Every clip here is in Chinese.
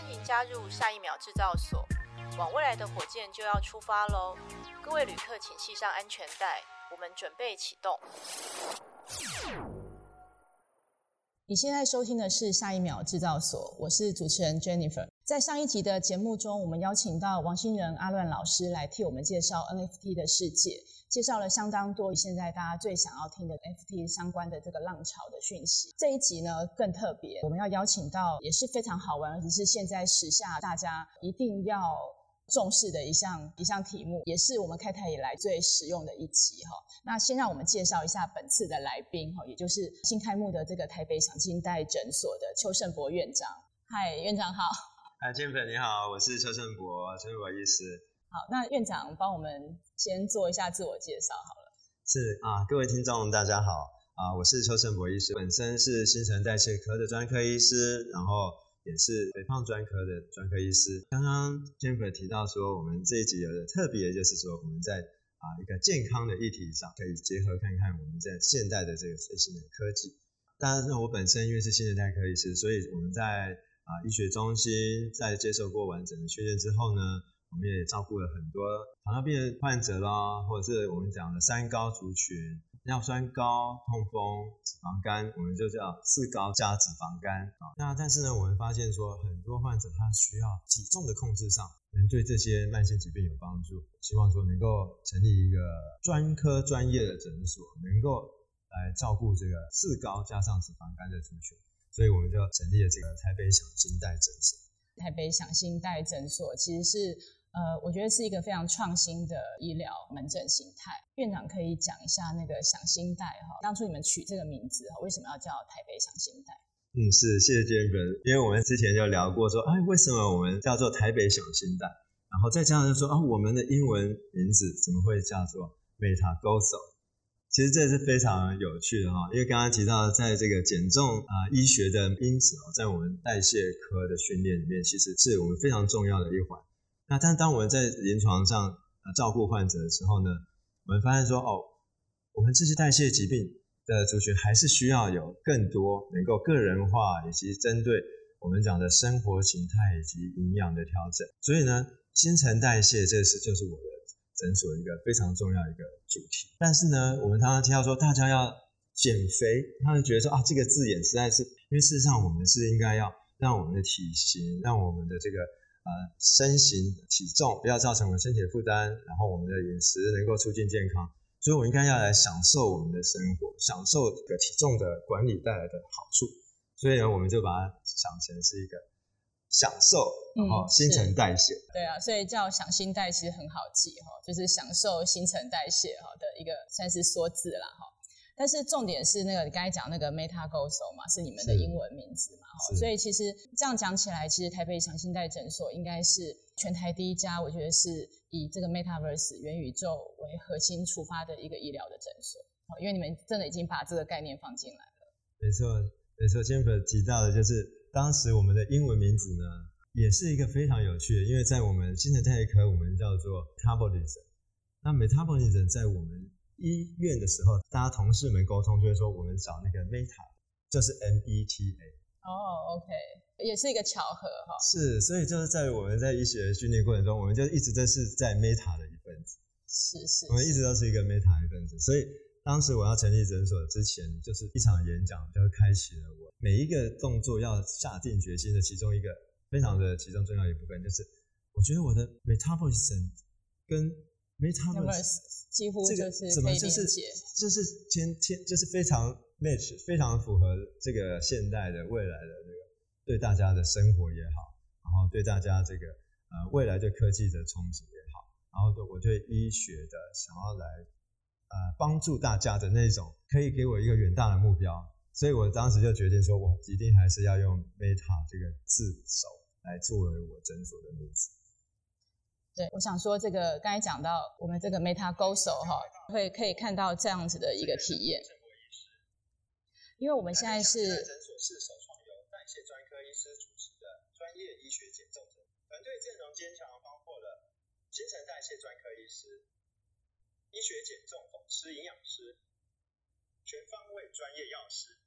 欢迎加入下一秒制造所，往未来的火箭就要出发喽！各位旅客，请系上安全带，我们准备启动。你现在收听的是下一秒制造所，我是主持人 Jennifer。在上一集的节目中，我们邀请到王新仁阿乱老师来替我们介绍 NFT 的世界。介绍了相当多现在大家最想要听的 NFT 相关的这个浪潮的讯息。这一集呢更特别，我们要邀请到也是非常好玩，而且是现在时下大家一定要重视的一项一项题目，也是我们开台以来最实用的一集哈。那先让我们介绍一下本次的来宾哈，也就是新开幕的这个台北赏金代诊所的邱胜博院长。嗨，院长好。嗨，金粉你好，我是邱胜博，邱胜博医师。好，那院长帮我们先做一下自我介绍好了。是啊，各位听众大家好啊，我是邱胜博医师，本身是新陈代谢科的专科医师，然后也是肥胖专科的专科医师。刚刚 Jennifer 提到说，我们这一集有的特别，就是说我们在啊一个健康的议题上，可以结合看看我们在现代的这个最新的科技。当然，我本身因为是新陈代谢科医师，所以我们在啊医学中心在接受过完整的训练之后呢。我们也照顾了很多糖尿病患者啦，或者是我们讲的三高族群，尿酸高、痛风、脂肪肝，我们就叫四高加脂肪肝啊。那但是呢，我们发现说很多患者他需要体重的控制上，能对这些慢性疾病有帮助，希望说能够成立一个专科专业的诊所，能够来照顾这个四高加上脂肪肝的族群，所以我们就成立了这个台北享新代诊所。台北享新代诊所其实是。呃，我觉得是一个非常创新的医疗门诊形态。院长可以讲一下那个享新代哈，当初你们取这个名字哈，为什么要叫台北享新代？嗯，是，谢谢 Jennifer，因为我们之前就聊过说，哎，为什么我们叫做台北享新代？然后再加上就说，啊，我们的英文名字怎么会叫做 MetaGoSo？其实这是非常有趣的哈，因为刚刚提到在这个减重啊医学的因子哦，在我们代谢科的训练里面，其实是我们非常重要的一环。那但当我们在临床上呃照顾患者的时候呢，我们发现说，哦，我们这些代谢疾病的族群还是需要有更多能够个人化以及针对我们讲的生活形态以及营养的调整。所以呢，新陈代谢这是就是我的诊所一个非常重要一个主题。但是呢，我们常常听到说大家要减肥，他们觉得说啊，这个字眼实在是，因为事实上我们是应该要让我们的体型，让我们的这个。呃，身形体重不要造成我们身体的负担，然后我们的饮食能够促进健康，所以我们应该要来享受我们的生活，享受这个体重的管理带来的好处。所以呢，我们就把它想成是一个享受，然后新陈代谢。嗯、对啊，所以叫享新代其实很好记哈，就是享受新陈代谢哈的一个算是缩字啦哈。但是重点是那个你刚才讲那个 MetaGoSo 嘛，是你们的英文名字嘛？所以其实这样讲起来，其实台北享新代诊所应该是全台第一家，我觉得是以这个 Metaverse 元宇宙为核心出发的一个医疗的诊所。因为你们真的已经把这个概念放进来了。没错，没错。Jennifer 提到的就是当时我们的英文名字呢，也是一个非常有趣的，因为在我们新陈代谢科，我们叫做 Metabolism。那 Metabolism 在我们医院的时候，大家同事们沟通就会说，我们找那个 Meta，就是 M E T A。哦，OK，也是一个巧合哈。是，所以就是在我们在医学训练过程中，我们就一直都是在 Meta 的一份子。是是。我们一直都是一个 Meta 的一份子，所以当时我要成立诊所之前，就是一场演讲就开启了我每一个动作要下定决心的其中一个非常的其中重要一部分，就是我觉得我的 Metabolism 跟 Metaverse 几乎就是可以怎么就是就是天天就是非常 match 非常符合这个现代的未来的这个对大家的生活也好，然后对大家这个呃未来对科技的憧憬也好，然后对我对医学的想要来呃帮助大家的那种，可以给我一个远大的目标，所以我当时就决定说，我一定还是要用 Meta 这个字首来作为我诊所的名字。对，我想说这个刚才讲到我们这个 MetaGoSo 哈，会可以看到这样子的一个体验。因为我们现在是诊所是首创由代谢专科医师主持的专业医学减重诊，团队阵容坚强，包括了新陈代谢专科医师、医学减重导师、营养师、全方位专业药师、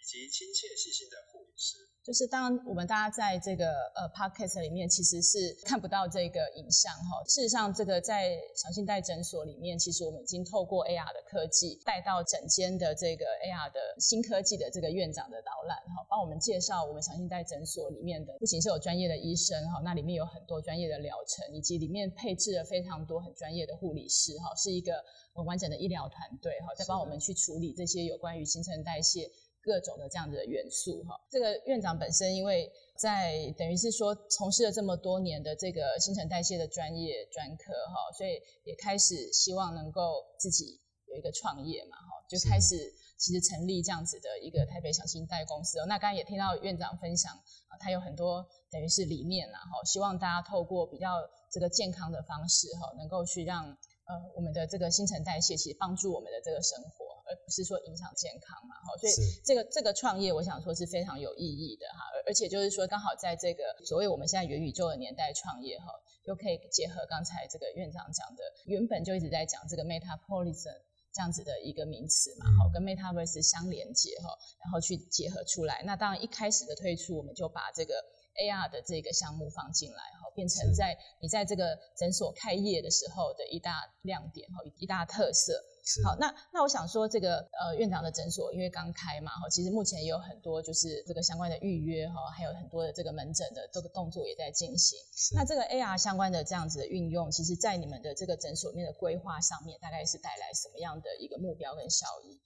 以及亲切细心的护理师。就是当我们大家在这个呃 podcast 里面，其实是看不到这个影像哈。事实上，这个在小信代诊所里面，其实我们已经透过 AR 的科技带到整间的这个 AR 的新科技的这个院长的导览哈，帮我们介绍我们小信代诊所里面的，不仅是有专业的医生哈，那里面有很多专业的疗程，以及里面配置了非常多很专业的护理师哈，是一个很完整的医疗团队哈，在帮我们去处理这些有关于新陈代谢。各种的这样子的元素哈，这个院长本身因为在等于是说从事了这么多年的这个新陈代谢的专业专科哈，所以也开始希望能够自己有一个创业嘛哈，就开始其实成立这样子的一个台北小新代公司哦。那刚刚也听到院长分享啊，他有很多等于是理念呐哈，希望大家透过比较这个健康的方式哈，能够去让呃我们的这个新陈代谢其实帮助我们的这个生活。而不是说影响健康嘛，哈，所以这个这个创业，我想说是非常有意义的哈，而而且就是说，刚好在这个所谓我们现在元宇宙的年代创业哈，就可以结合刚才这个院长讲的，原本就一直在讲这个 Metapolism 这样子的一个名词嘛，哈，跟 Metaverse 相连接哈，然后去结合出来。那当然一开始的推出，我们就把这个 AR 的这个项目放进来哈，变成在你在这个诊所开业的时候的一大亮点哈，一大特色。好，那那我想说，这个呃院长的诊所因为刚开嘛，哈，其实目前也有很多就是这个相关的预约哈，还有很多的这个门诊的这个动作也在进行。那这个 AR 相关的这样子的运用，其实在你们的这个诊所面的规划上面，大概是带来什么样的一个目标跟效益？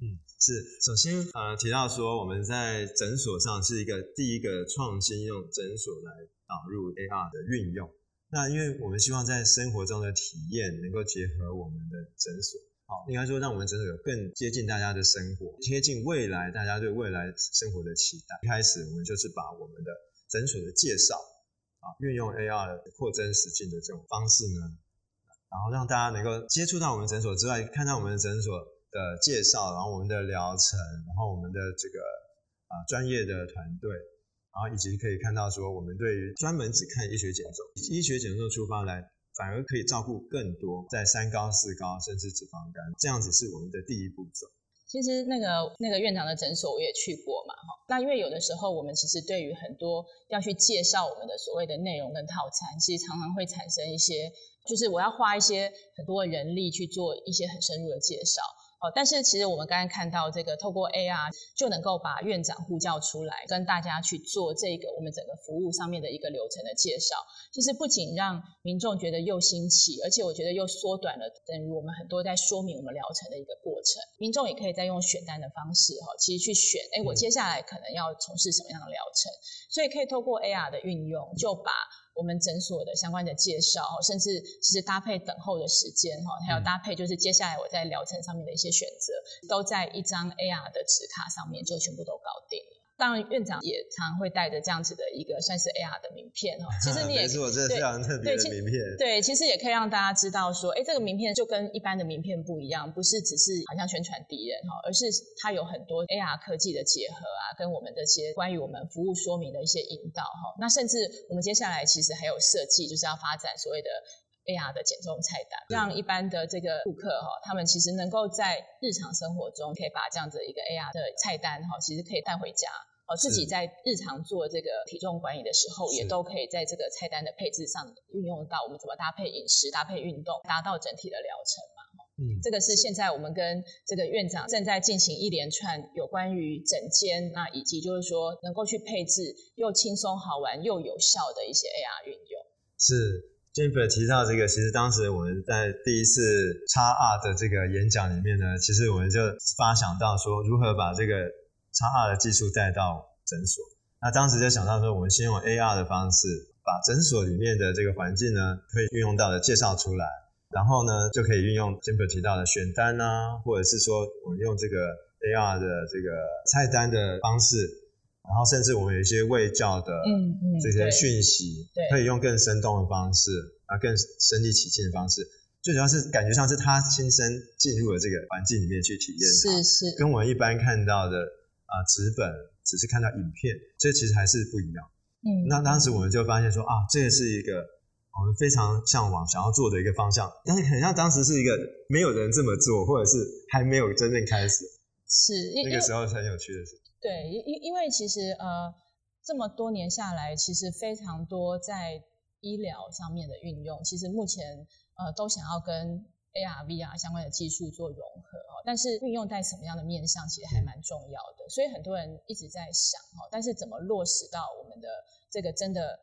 嗯，是，首先呃提到说我们在诊所上是一个第一个创新用诊所来导入 AR 的运用。那因为我们希望在生活中的体验能够结合我们的诊所，好，应该说让我们诊所有更接近大家的生活，贴近未来大家对未来生活的期待。一开始我们就是把我们的诊所的介绍啊，运用 AR 的扩增实境的这种方式呢，然后让大家能够接触到我们诊所之外，看到我们的诊所的介绍，然后我们的疗程，然后我们的这个啊专业的团队。然后以及可以看到说，我们对于专门只看医学减重，医学减重出发来，反而可以照顾更多在三高、四高甚至脂肪肝，这样子是我们的第一步骤。其实那个那个院长的诊所我也去过嘛，哈。那因为有的时候我们其实对于很多要去介绍我们的所谓的内容跟套餐，其实常常会产生一些，就是我要花一些很多的人力去做一些很深入的介绍。哦，但是其实我们刚才看到这个，透过 AR 就能够把院长呼叫出来，跟大家去做这个我们整个服务上面的一个流程的介绍。其实不仅让民众觉得又新奇，而且我觉得又缩短了等于我们很多在说明我们疗程的一个过程。民众也可以再用选单的方式哈，其实去选，哎，我接下来可能要从事什么样的疗程，所以可以透过 AR 的运用，就把。我们诊所的相关的介绍，甚至其实搭配等候的时间，哈，还有搭配就是接下来我在疗程上面的一些选择，都在一张 AR 的纸卡上面就全部都搞定了。当然，院长也常常会带着这样子的一个算是 AR 的名片哈。其实你也 是我这非常特别的名片。对，其实也可以让大家知道说，哎，这个名片就跟一般的名片不一样，不是只是好像宣传敌人哈，而是它有很多 AR 科技的结合啊，跟我们这些关于我们服务说明的一些引导哈。那甚至我们接下来其实还有设计，就是要发展所谓的。AR 的减重菜单，让一般的这个顾客哈，他们其实能够在日常生活中可以把这样子一个 AR 的菜单哈，其实可以带回家哦，自己在日常做这个体重管理的时候，也都可以在这个菜单的配置上运用到我们怎么搭配饮食、搭配运动，达到整体的疗程嘛。嗯，这个是现在我们跟这个院长正在进行一连串有关于整间，那以及就是说能够去配置又轻松好玩又有效的一些 AR 运用。是。Jennifer 提到这个，其实当时我们在第一次 XR 的这个演讲里面呢，其实我们就发想到说，如何把这个 XR 的技术带到诊所。那当时就想到说，我们先用 AR 的方式，把诊所里面的这个环境呢，可以运用到的介绍出来，然后呢，就可以运用 Jennifer 提到的选单啊，或者是说我们用这个 AR 的这个菜单的方式。然后甚至我们有一些卫教的这些讯息，可以用更生动的方式，啊，更身临其境的方式。最主要是感觉上是他亲身进入了这个环境里面去体验，是是，跟我们一般看到的啊纸本只是看到影片，所以其实还是不一样。嗯，那当时我们就发现说啊，这个是一个我们非常向往想要做的一个方向，但是很像当时是一个没有人这么做，或者是还没有真正开始。是，那个时候很有趣的事。对，因因为其实呃，这么多年下来，其实非常多在医疗上面的运用，其实目前呃都想要跟 AR、VR 相关的技术做融合哦。但是运用在什么样的面向，其实还蛮重要的。嗯、所以很多人一直在想哦，但是怎么落实到我们的这个真的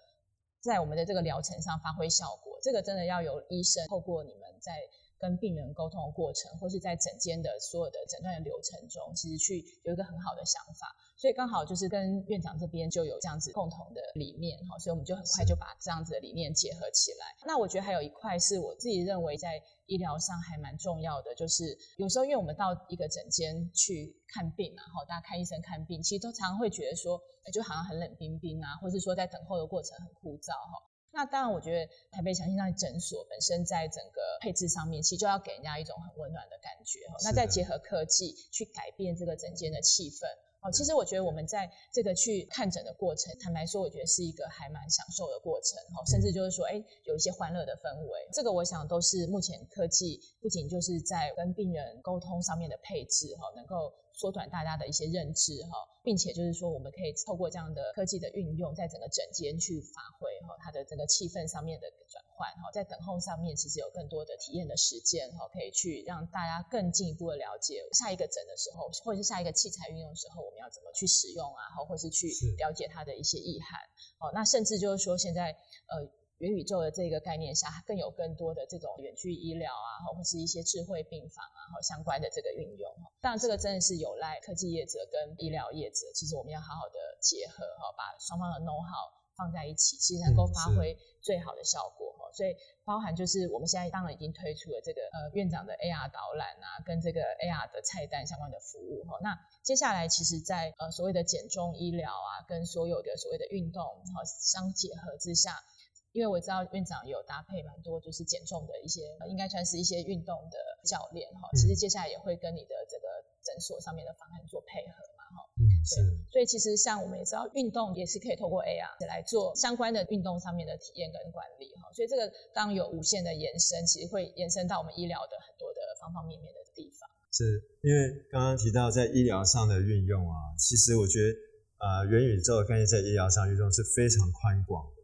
在我们的这个疗程上发挥效果？这个真的要由医生透过你们在。跟病人沟通的过程，或是在诊间的所有的诊断的流程中，其实去有一个很好的想法，所以刚好就是跟院长这边就有这样子共同的理念哈，所以我们就很快就把这样子的理念结合起来。那我觉得还有一块是我自己认为在医疗上还蛮重要的，就是有时候因为我们到一个诊间去看病嘛，哈，大家看医生看病，其实都常常会觉得说，就好像很冷冰冰啊，或是说在等候的过程很枯燥哈。那当然，我觉得台北祥心脏诊所本身在整个配置上面，其实就要给人家一种很温暖的感觉。那再结合科技去改变这个整间的气氛。哦，其实我觉得我们在这个去看诊的过程，坦白说，我觉得是一个还蛮享受的过程。哦，甚至就是说，哎，有一些欢乐的氛围。这个我想都是目前科技不仅就是在跟病人沟通上面的配置，哈，能够。缩短大家的一些认知哈，并且就是说，我们可以透过这样的科技的运用，在整个诊间去发挥哈，它的整个气氛上面的转换哈，在等候上面其实有更多的体验的时间哈，可以去让大家更进一步的了解下一个诊的时候，或者是下一个器材运用的时候，我们要怎么去使用啊，或是去了解它的一些意涵哦。那甚至就是说，现在呃。元宇宙的这个概念下，更有更多的这种远距医疗啊，或是一些智慧病房啊，和相关的这个运用。当然，这个真的是有赖科技业者跟医疗业者，其实我们要好好的结合哈，把双方的 know how 放在一起，其实能够发挥最好的效果哈。所以，包含就是我们现在当然已经推出了这个呃院长的 AR 导览啊，跟这个 AR 的菜单相关的服务哈。那接下来，其实在呃所谓的减重医疗啊，跟所有的所谓的运动哈相结合之下。因为我知道院长有搭配蛮多，就是减重的一些，应该算是一些运动的教练哈。其实接下来也会跟你的这个诊所上面的方案做配合嘛哈。嗯，是。所以其实像我们也知道，运动也是可以透过 AR 来做相关的运动上面的体验跟管理哈。所以这个当有无限的延伸，其实会延伸到我们医疗的很多的方方面面的地方。是因为刚刚提到在医疗上的运用啊，其实我觉得呃元宇宙的概念在医疗上运用是非常宽广。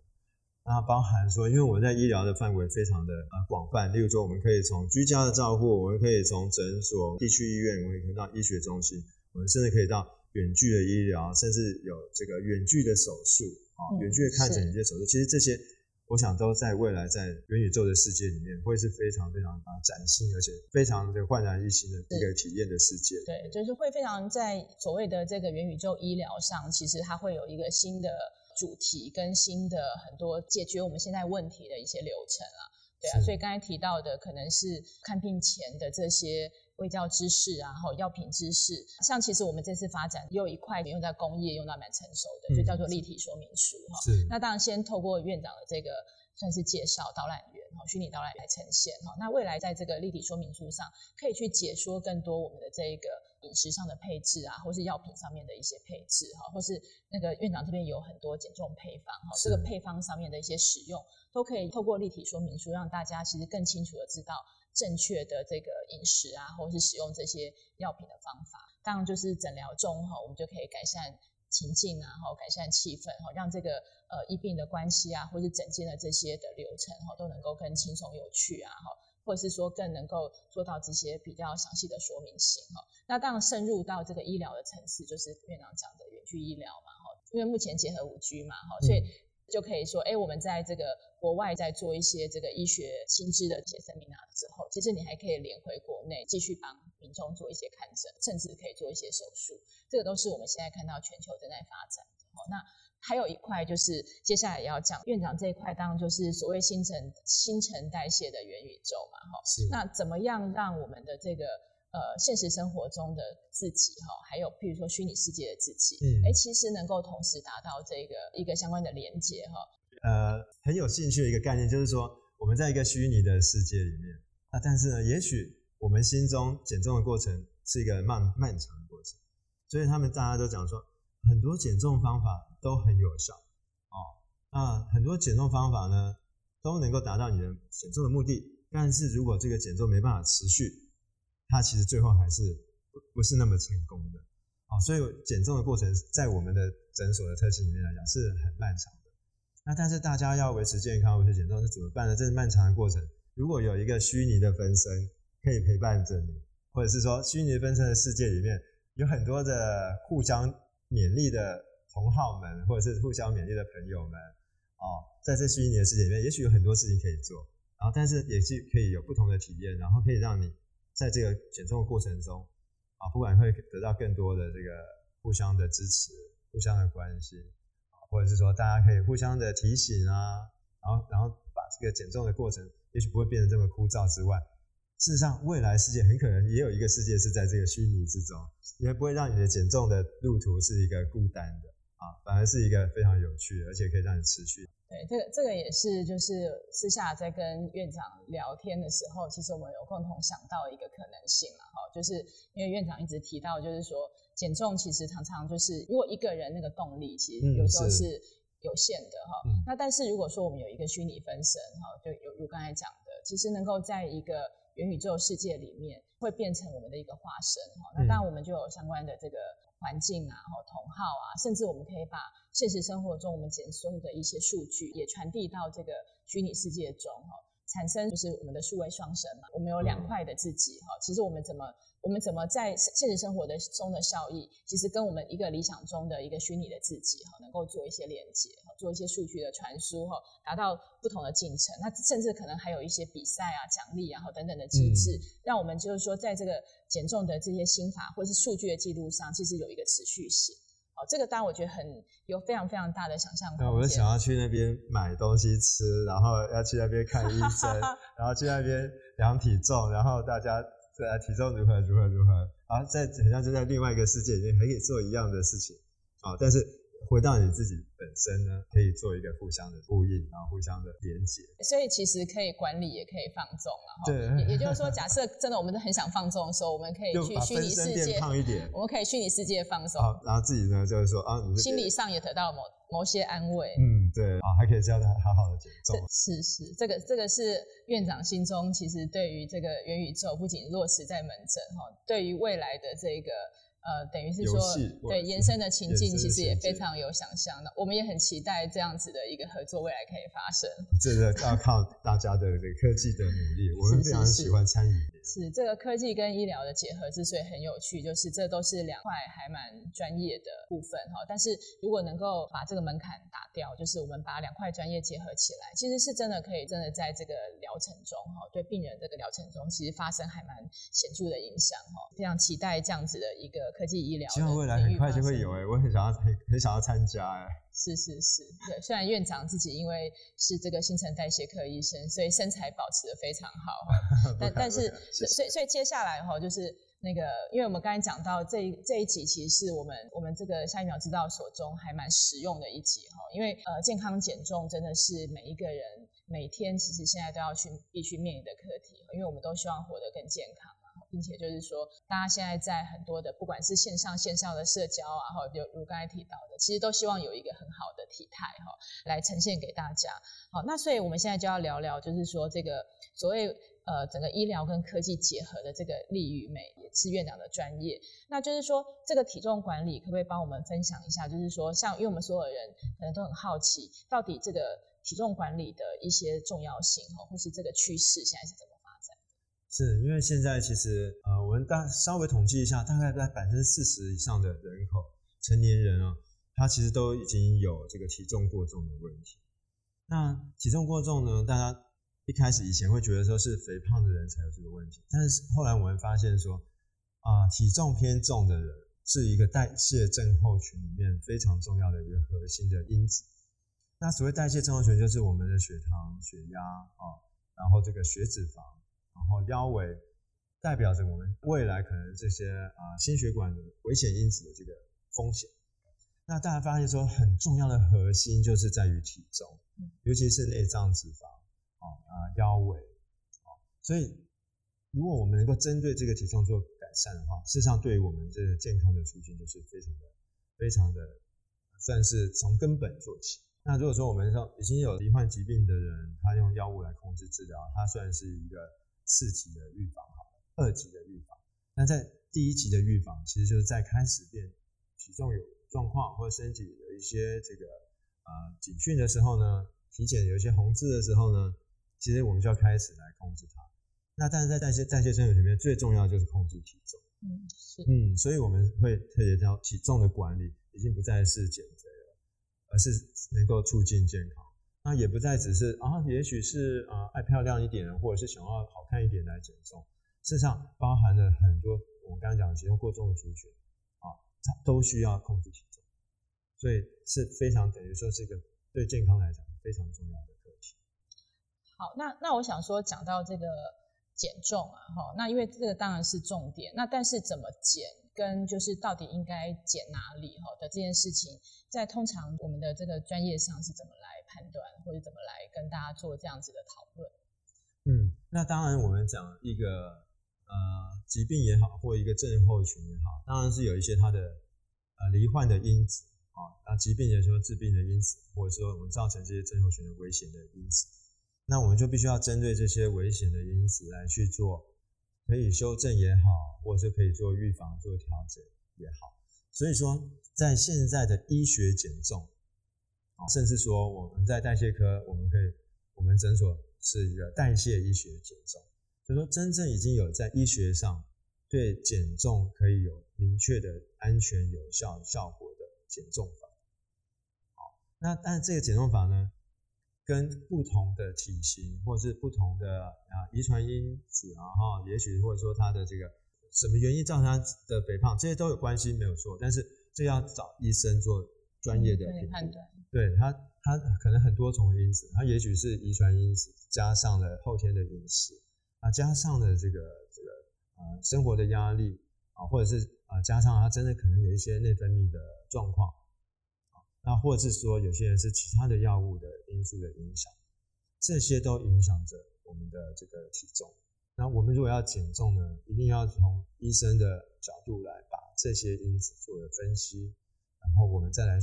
它包含说，因为我们在医疗的范围非常的呃广泛，例如说，我们可以从居家的照护，我们可以从诊所、地区医院，我们可以到医学中心，我们甚至可以到远距的医疗，甚至有这个远距的手术啊，远距的看诊、一些手术。其实这些，我想都在未来在元宇宙的世界里面，会是非常非常啊崭新，而且非常的焕然一新的一个体验的世界。对，就是会非常在所谓的这个元宇宙医疗上，其实它会有一个新的。主题跟新的很多解决我们现在问题的一些流程啊，对啊，所以刚才提到的可能是看病前的这些卫教知识啊，然后药品知识，像其实我们这次发展也有一块用在工业用到蛮成熟的，就叫做立体说明书哈。是。那当然先透过院长的这个算是介绍导览员哈，虚拟导览来呈现哈。那未来在这个立体说明书上可以去解说更多我们的这一个。饮食上的配置啊，或是药品上面的一些配置哈，或是那个院长这边有很多减重配方哈，这个配方上面的一些使用，都可以透过立体说明书，让大家其实更清楚的知道正确的这个饮食啊，或是使用这些药品的方法。当然就是诊疗中哈，我们就可以改善情境啊，哈，改善气氛哈，让这个呃医病的关系啊，或是诊间的这些的流程哈，都能够更轻松有趣啊，哈。或者是说更能够做到这些比较详细的说明性哈，那当然深入到这个医疗的层次，就是院长讲的远距医疗嘛哈，因为目前结合五 G 嘛哈，所以就可以说，哎，我们在这个国外在做一些这个医学新知的一些 seminar 之后，其实你还可以连回国内继续帮民众做一些看诊，甚至可以做一些手术，这个都是我们现在看到全球正在发展的哈，那。还有一块就是接下来也要讲院长这一块，当然就是所谓新陈新陈代谢的元宇宙嘛，哈。是。那怎么样让我们的这个呃现实生活中的自己哈，还有譬如说虚拟世界的自己，嗯，哎，其实能够同时达到这个一个相关的连接哈。呃，很有兴趣的一个概念就是说，我们在一个虚拟的世界里面，啊，但是呢，也许我们心中减重的过程是一个漫漫长的过程，所以他们大家都讲说，很多减重方法。都很有效，哦，那很多减重方法呢，都能够达到你的减重的目的。但是如果这个减重没办法持续，它其实最后还是不不是那么成功的哦。所以减重的过程在我们的诊所的特性里面来讲是很漫长的。那但是大家要维持健康、维持减重是怎么办呢？这是漫长的过程。如果有一个虚拟的分身可以陪伴着你，或者是说虚拟分身的世界里面有很多的互相勉励的同好们，或者是互相勉励的朋友们，哦，在这虚拟的世界里面，也许有很多事情可以做，然后但是也是可以有不同的体验，然后可以让你在这个减重的过程中，啊，不管会得到更多的这个互相的支持、互相的关心，或者是说大家可以互相的提醒啊，然后然后把这个减重的过程。也许不会变得这么枯燥之外，事实上，未来世界很可能也有一个世界是在这个虚拟之中，也不会让你的减重的路途是一个孤单的啊，反而是一个非常有趣的，而且可以让你持续。对，这个这个也是，就是私下在跟院长聊天的时候，其实我们有共同想到一个可能性嘛，哈，就是因为院长一直提到，就是说减重其实常常就是如果一个人那个动力，其实有时候是。嗯有限的哈，嗯、那但是如果说我们有一个虚拟分身哈，就有如刚才讲的，其实能够在一个元宇宙世界里面，会变成我们的一个化身哈。那当然我们就有相关的这个环境啊，哈，同号啊，甚至我们可以把现实生活中我们减重的一些数据也传递到这个虚拟世界中哈，产生就是我们的数位双生嘛。我们有两块的自己哈，其实我们怎么？我们怎么在现实生活的中的效益，其实跟我们一个理想中的一个虚拟的自己哈，能够做一些连接，做一些数据的传输哈，达到不同的进程。那甚至可能还有一些比赛啊、奖励啊，等等的机制，嗯、让我们就是说，在这个减重的这些心法或是数据的记录上，其实有一个持续性。哦，这个当然我觉得很有非常非常大的想象空间。那我就想要去那边买东西吃，然后要去那边看医生，然后去那边量体重，然后大家。对啊，体重如何如何如何，然后在好像就在另外一个世界里面，还可以做一样的事情啊，但是。回到你自己本身呢，可以做一个互相的呼应，然后互相的连接。所以其实可以管理，也可以放纵了哈。对，也也就是说，假设真的我们都很想放纵的时候，我们可以去虚拟世界胖一点，我们可以虚拟世界放松。好，然后自己呢，就是说啊，你心理上也得到某某些安慰。嗯，对啊，还可以这样的好好的减重。是是，这个这个是院长心中其实对于这个元宇宙不仅落实在门诊哈，对于未来的这个。呃，等于是说，对延伸的情境，其实也非常有想象的。我们也很期待这样子的一个合作未来可以发生。这个要靠大家的这个科技的努力，我们非常喜欢参与。是这个科技跟医疗的结合之所以很有趣，就是这都是两块还蛮专业的部分哈。但是如果能够把这个门槛打掉，就是我们把两块专业结合起来，其实是真的可以真的在这个疗程中哈，对病人这个疗程中，其实发生还蛮显著的影响哈。非常期待这样子的一个。科技医疗，希望未来很快就会有哎，我很想要很很想要参加哎。是是是，对，虽然院长自己因为是这个新陈代谢科医生，所以身材保持的非常好，但但是所以所以接下来哈，就是那个，因为我们刚才讲到这一这一集，其实是我们我们这个下一秒知道所中还蛮实用的一集哈，因为呃健康减重真的是每一个人每天其实现在都要去必须面临的课题，因为我们都希望活得更健康。并且就是说，大家现在在很多的，不管是线上线下的社交啊，哈，就如刚才提到的，其实都希望有一个很好的体态哈，来呈现给大家。好，那所以我们现在就要聊聊，就是说这个所谓呃整个医疗跟科技结合的这个力与美，也是院长的专业。那就是说，这个体重管理可不可以帮我们分享一下？就是说，像因为我们所有人可能都很好奇，到底这个体重管理的一些重要性哈，或是这个趋势现在是怎么？是因为现在其实呃，我们大稍微统计一下，大概在百分之四十以上的人口成年人啊，他其实都已经有这个体重过重的问题。那体重过重呢，大家一开始以前会觉得说是肥胖的人才有这个问题，但是后来我们发现说啊，体重偏重的人是一个代谢症候群里面非常重要的一个核心的因子。那所谓代谢症候群，就是我们的血糖、血压啊，然后这个血脂肪。然后腰围代表着我们未来可能这些啊心血管的危险因子的这个风险。那大家发现说很重要的核心就是在于体重，尤其是内脏脂肪啊啊腰围啊。所以如果我们能够针对这个体重做改善的话，事实上对于我们这健康的促进就是非常的非常的算是从根本做起。那如果说我们说已经有罹患疾病的人，他用药物来控制治疗，他算是一个。四级的预防好了，二级的预防。那在第一级的预防，其实就是在开始变体重有状况或者身体有一些这个啊、呃、警讯的时候呢，体检有一些红字的时候呢，其实我们就要开始来控制它。那但是在代谢代谢生活里面，最重要就是控制体重。嗯，是。嗯，所以我们会特别讲体重的管理，已经不再是减肥了，而是能够促进健康。那也不再只是啊，也许是啊爱漂亮一点，或者是想要好看一点来减重。事实上，包含了很多我们刚才讲的体重过重的族群啊，它都需要控制体重，所以是非常等于说是一个对健康来讲非常重要的课题。好，那那我想说，讲到这个减重啊，哈，那因为这个当然是重点，那但是怎么减，跟就是到底应该减哪里哈的这件事情，在通常我们的这个专业上是怎么来判断，或者怎么来跟大家做这样子的讨论？嗯，那当然我们讲一个呃疾病也好，或一个症候群也好，当然是有一些它的呃罹患的因子啊，那疾病也说致病的因子，或者说我们造成这些症候群的危险的因子，那我们就必须要针对这些危险的因子来去做，可以修正也好，或者是可以做预防、做调整也好。所以说，在现在的医学减重，啊，甚至说我们在代谢科，我们可以，我们诊所是一个代谢医学减重，就说真正已经有在医学上对减重可以有明确的安全有效效果的减重法。好，那但这个减重法呢，跟不同的体型或者是不同的啊遗传因子啊哈，也许或者说他的这个。什么原因造成他的肥胖？这些都有关系，没有错。但是这要找医生做专业的。判断。对他，他可能很多重因子，他也许是遗传因子，加上了后天的饮食，啊，加上了这个这个呃生活的压力啊，或者是啊加上他真的可能有一些内分泌的状况啊，那或者是说有些人是其他的药物的因素的影响，这些都影响着我们的这个体重。那我们如果要减重呢，一定要从医生的角度来把这些因子做了分析，然后我们再来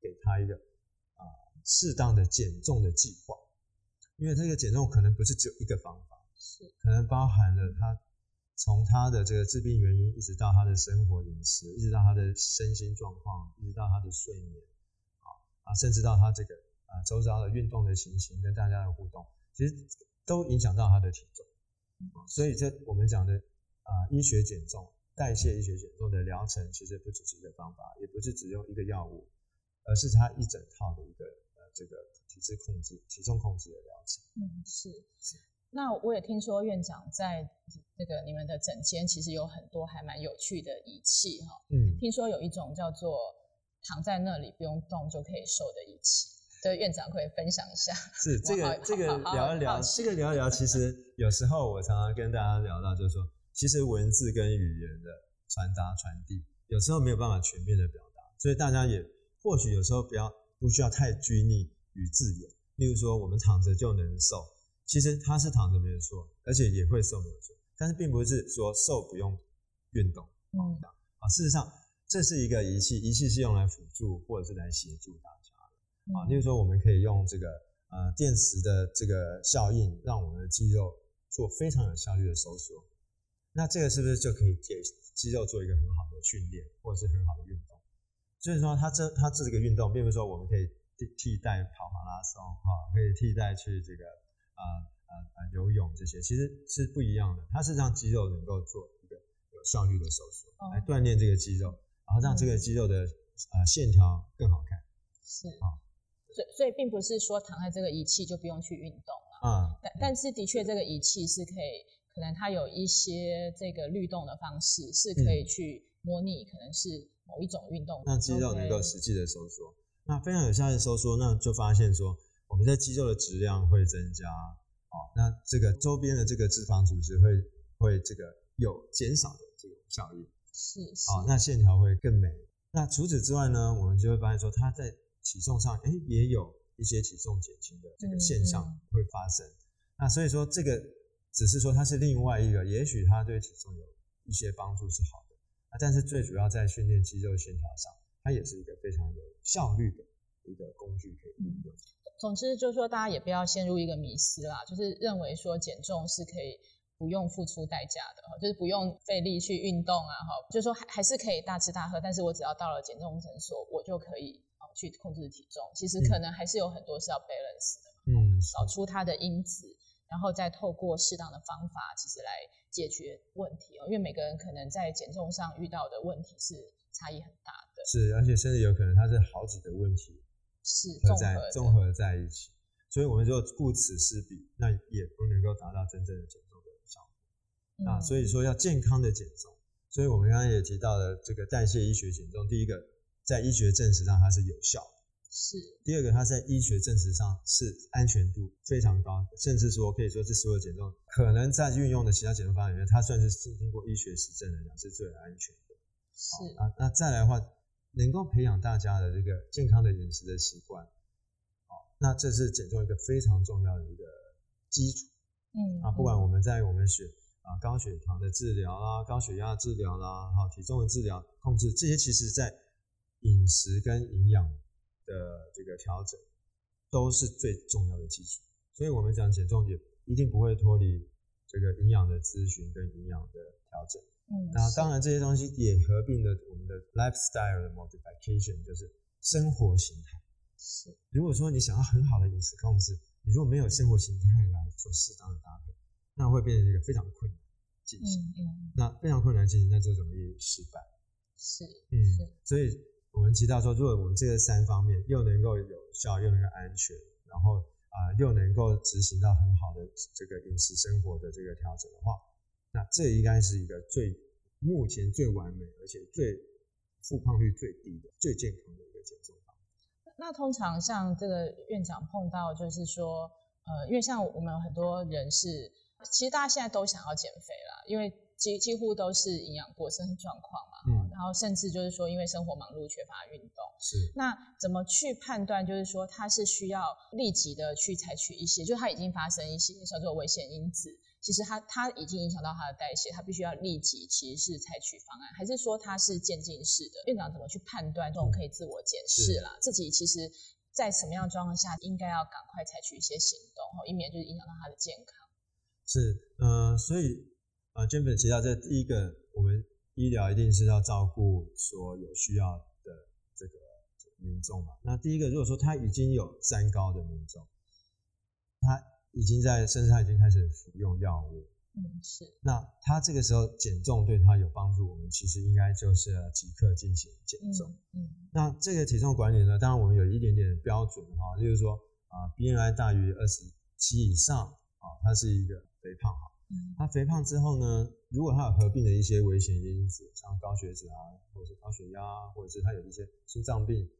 给他一个啊适当的减重的计划。因为这个减重可能不是只有一个方法，是可能包含了他从他的这个致病原因，一直到他的生活饮食，一直到他的身心状况，一直到他的睡眠，甚至到他这个啊周遭的运动的情形跟大家的互动，其实都影响到他的体重。所以，这我们讲的啊，医学减重、代谢医学减重的疗程，其实不只是一个方法，也不是只用一个药物，而是它一整套的一个呃这个体质控制、体重控制的疗程。嗯，是是。那我也听说院长在那个你们的诊间，其实有很多还蛮有趣的仪器哈。嗯。听说有一种叫做躺在那里不用动就可以瘦的仪器。对，院长可以分享一下。是这个这个聊一聊，这个聊一聊。其实有时候我常常跟大家聊到，就是说，其实文字跟语言的传达传递，有时候没有办法全面的表达，所以大家也或许有时候不要不需要太拘泥于字眼。例如说，我们躺着就能瘦，其实他是躺着没有错，而且也会瘦没有错，但是并不是说瘦不用运动。嗯。啊，事实上这是一个仪器，仪器是用来辅助或者是来协助大家的。啊，例如说，我们可以用这个呃电磁的这个效应，让我们的肌肉做非常有效率的收缩。那这个是不是就可以给肌肉做一个很好的训练，或者是很好的运动？所以说，它这它这个运动，并不是说我们可以替替代跑马拉松哈，可以替代去这个啊啊啊游泳这些，其实是不一样的。它是让肌肉能够做一个有效率的收缩，来锻炼这个肌肉，然后让这个肌肉的呃线条更好看。是啊。所以，所以并不是说躺在这个仪器就不用去运动了。嗯。但但是的确，这个仪器是可以，可能它有一些这个律动的方式，是可以去模拟，可能是某一种运动，让肌肉能够实际的收缩。那非常有效的收缩，那就发现说，我们的肌肉的质量会增加，哦，那这个周边的这个脂肪组织会会这个有减少的这种效应。是是。哦，那线条会更美。那除此之外呢，我们就会发现说，它在体重上，哎，也有一些体重减轻的这个现象会发生。那所以说，这个只是说它是另外一个，也许它对体重有一些帮助是好的。啊，但是最主要在训练肌肉线条上，它也是一个非常有效率的一个工具可以运用。总之就是说，大家也不要陷入一个迷思啦，就是认为说减重是可以不用付出代价的，就是不用费力去运动啊，哈，就是说还还是可以大吃大喝，但是我只要到了减重诊所，我就可以去控制体重。其实可能还是有很多是要 balance 的，嗯，找出它的因子，然后再透过适当的方法，其实来解决问题哦。因为每个人可能在减重上遇到的问题是差异很大的，是，而且甚至有可能它是好几个问题是综合综合在一起。所以我们就顾此失彼，那也不能够达到真正的减啊，所以说要健康的减重。所以我们刚刚也提到了这个代谢医学减重，第一个在医学证实上它是有效，是。第二个它在医学证实上是安全度非常高，甚至说可以说是所有减重可能在运用的其他减重方法里面，它算是经过医学实证来讲是最安全的。是。啊，那再来的话，能够培养大家的这个健康的饮食的习惯。那这是减重一个非常重要的一个基础，嗯啊，不管我们在我们血啊高血糖的治疗啦、高血压治疗啦、哈体重的治疗控制这些，其实在饮食跟营养的这个调整都是最重要的基础。所以我们讲减重也一定不会脱离这个营养的咨询跟营养的调整。嗯，那当然这些东西也合并了我们的 lifestyle 的 modification，就是生活形态。是，如果说你想要很好的饮食控制，你如果没有生活形态来做适当的搭配，那会变成一个非常困难进行。嗯嗯。那非常困难进行，那就容易失败。是。嗯。所以我们提到说，如果我们这个三方面又能够有效，又能够安全，然后啊、呃、又能够执行到很好的这个饮食生活的这个调整的话，那这应该是一个最目前最完美，而且最复胖率最低的、最健康的一个减重法。那通常像这个院长碰到，就是说，呃，因为像我们有很多人是，其实大家现在都想要减肥啦，因为几几乎都是营养过剩状况嘛，嗯，然后甚至就是说，因为生活忙碌缺乏运动，是，那怎么去判断，就是说他是需要立即的去采取一些，就他已经发生一些叫做危险因子。其实他他已经影响到他的代谢，他必须要立即其实是采取方案，还是说他是渐进式的？院长怎么去判断这种可以自我检视啦？嗯、自己其实，在什么样的状况下应该要赶快采取一些行动，以免就是影响到他的健康。是，嗯、呃，所以啊，Jennifer 提到这第一个，我们医疗一定是要照顾所有需要的这个民众嘛。那第一个，如果说他已经有三高的民众，他。已经在，甚至他已经开始服用药物。嗯，是。那他这个时候减重对他有帮助，我们其实应该就是即刻进行减重。嗯。嗯，那这个体重管理呢，当然我们有一点点标准哈，例如说啊，BMI 大于二十七以上啊，它是一个肥胖哈。嗯。他肥胖之后呢，如果他有合并的一些危险因子，像高血脂啊，或者是高血压，或者是他有一些心脏病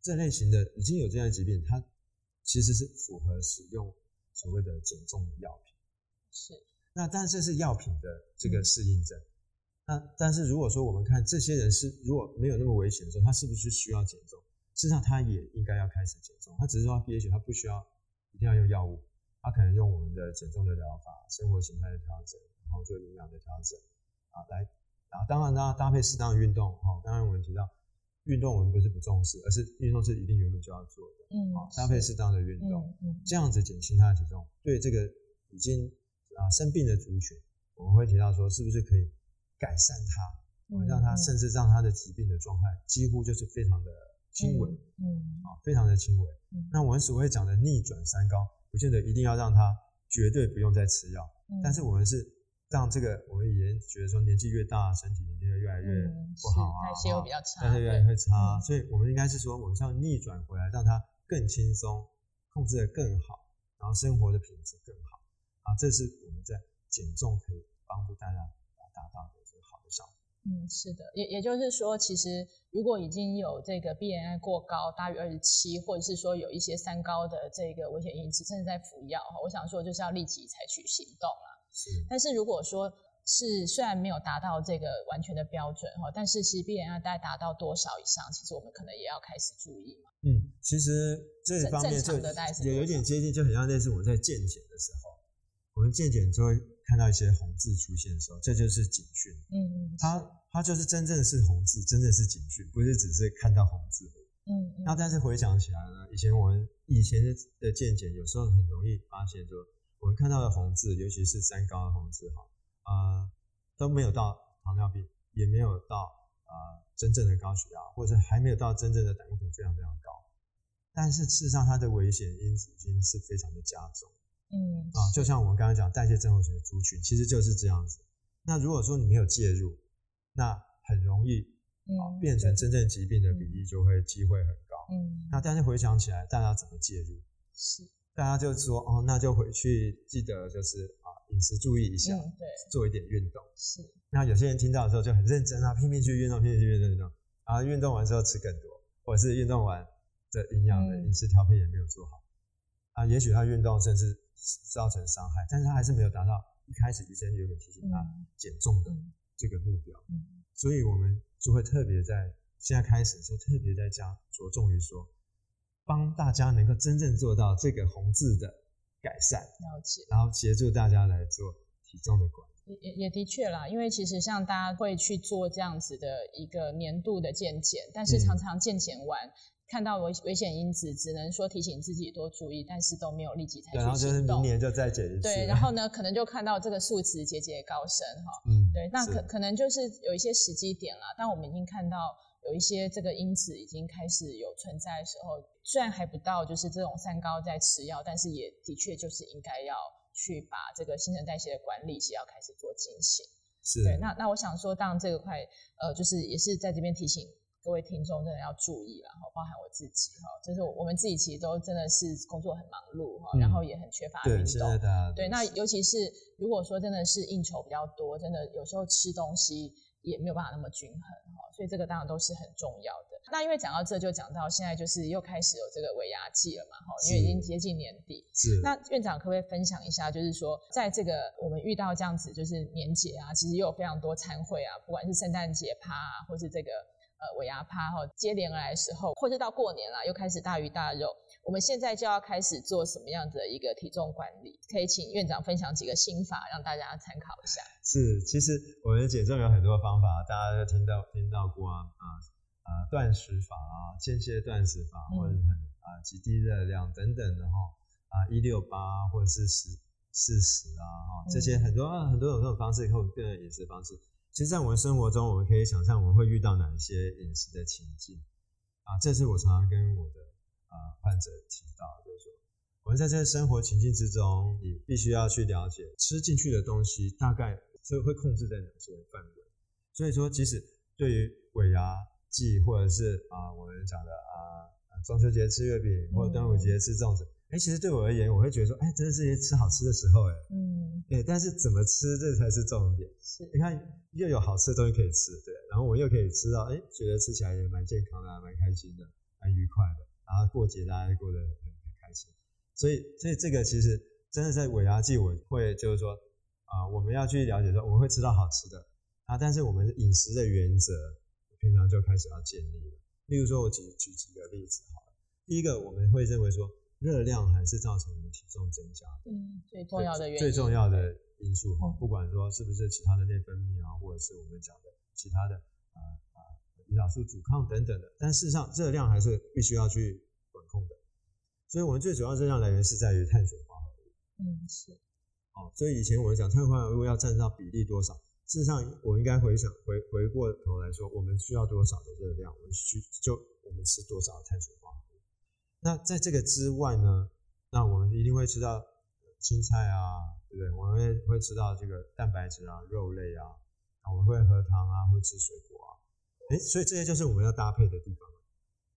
这类型的已经有这样的疾病，他其实是符合使用。所谓的减重的药品是，那但是这是药品的这个适应症。那但是如果说我们看这些人是如果没有那么危险的时候，他是不是需要减重？事实上他也应该要开始减重。他只是说他憋血，他不需要一定要用药物，他可能用我们的减重的疗法、生活形态的调整，然后做营养的调整啊，来啊，当然呢搭配适当的运动。哈，刚刚我们提到。运动我们不是不重视，而是运动是一定原本就要做的。嗯，好搭配适当的运动，嗯，这样子减轻他的体重，对这个已经啊生病的族群，我们会提到说，是不是可以改善他，让他甚至让他的疾病的状态几乎就是非常的轻微，嗯，啊，非常的轻微。那我们所谓讲的逆转三高，不见得一定要让他绝对不用再吃药，但是我们是。让这个我们以前觉得说年纪越大，身体就越来越不好啊，代谢又比较差，代谢越来越差，所以我们应该是说，我们是要逆转回来，让它更轻松，控制得更好，然后生活的品质更好啊，这是我们在减重可以帮助大家来达到的这个好的效果。嗯，是的，也也就是说，其实如果已经有这个 BMI 过高，大于二十七，或者是说有一些三高的这个危险因子，甚至在服药哈，我想说就是要立即采取行动了。是，但是如果说是虽然没有达到这个完全的标准哈，但是其实 BMI 大概达到多少以上，其实我们可能也要开始注意嘛。嗯，其实这方面就有有点接近，就很像类似我们在健检的时候，我们健检就会看到一些红字出现的时候，这就是警讯。嗯嗯，它它就是真正是红字，真正是警讯，不是只是看到红字。嗯嗯。那但是回想起来呢，以前我们以前的的健检有时候很容易发现说。我们们看到的红字，尤其是三高的红字哈，呃，都没有到糖尿病，也没有到呃真正的高血压，或者还没有到真正的胆固醇非常非常高。但是事实上，它的危险因子已经是非常的加重。嗯，啊，就像我们刚刚讲代谢症候群的族群，其实就是这样子。那如果说你没有介入，那很容易啊变成真正疾病的比例就会机会很高。嗯，那但是回想起来，大家怎么介入？是，大家就说哦，那就回去记得就是啊饮食注意一下，嗯、对，做一点运动。是。那有些人听到的时候就很认真啊，拼命去运动，拼命去运动运动，然后运动完之后吃更多，或者是运动完。的营养的饮食调配也没有做好，啊，也许他运动甚至造成伤害，但是他还是没有达到一开始医生有个提醒他减重的这个目标，所以我们就会特别在现在开始就特别在加着重于说，帮大家能够真正做到这个红字的改善，了解，然后协助大家来做体重的管理。也也的确啦，因为其实像大家会去做这样子的一个年度的健检，但是常常健检完。嗯看到危危险因子，只能说提醒自己多注意，但是都没有立即采取行动。然后就是明年就再检一次。对，然后呢，可能就看到这个数值节节高升哈。嗯，对，那可可能就是有一些时机点了。当我们已经看到有一些这个因子已经开始有存在的时候，虽然还不到就是这种三高在吃药，但是也的确就是应该要去把这个新陈代谢的管理是要开始做进行。是。对，那那我想说，当然这个块呃，就是也是在这边提醒。各位听众真的要注意了哈，包含我自己哈，就是我们自己其实都真的是工作很忙碌哈，然后也很缺乏运动。对，那尤其是如果说真的是应酬比较多，真的有时候吃东西也没有办法那么均衡哈，所以这个当然都是很重要的。那因为讲到这就讲到现在就是又开始有这个尾牙季了嘛哈，因为已经接近年底。是。那院长可不可以分享一下，就是说在这个我们遇到这样子就是年节啊，其实又有非常多餐会啊，不管是圣诞节趴啊，或是这个。呃，尾牙趴哈，接连而来的时候，或是到过年了，又开始大鱼大肉。我们现在就要开始做什么样子的一个体重管理？可以请院长分享几个心法，让大家参考一下。是，其实我们减重有很多方法，大家都听到听到过啊啊啊断食法啊，间歇断食法，或者是很啊极低热量等等的哈啊一六八或者是十四十啊哈这些很多啊很多种这种方式，或者个人饮食方式。其实，在我们生活中，我们可以想象我们会遇到哪一些饮食的情境啊？这是我常常跟我的啊患者提到，就是说，我们在这个生活情境之中，你必须要去了解吃进去的东西大概是会控制在哪些范围。所以说，即使对于尾牙季，或者是啊我们讲的啊中秋节吃月饼，或者端午节吃粽子。哎，其实对我而言，我会觉得说，哎，真的是吃好吃的时候，哎，嗯，对，但是怎么吃，这才是重点。是，你看，又有好吃的东西可以吃，对，然后我又可以吃到，哎，觉得吃起来也蛮健康的，蛮开心的，蛮愉快的，然后过节大家过得很很开心。所以，所以这个其实真的在尾牙季，我会就是说，啊，我们要去了解说，我们会吃到好吃的啊，但是我们饮食的原则，平常就开始要建立了。例如说，我举举几个例子好了，第一个我们会认为说。热量还是造成我们体重增加的，嗯，最重要的原因，最重要的因素哈，不管说是不是其他的内分泌啊，或者是我们讲的其他的啊啊胰岛素阻抗等等的，但事实上热量还是必须要去管控的。所以我们最主要热量来源是在于碳水化合物，嗯，是。好，所以以前我们讲碳水化合物要占到比例多少，事实上我应该回想回回过头来说，我们需要多少的热量，我们需就我们吃多少的碳水化合物。那在这个之外呢，那我们一定会吃到青菜啊，对不对？我们会会吃到这个蛋白质啊、肉类啊，我们会喝汤啊，会吃水果啊，诶，所以这些就是我们要搭配的地方。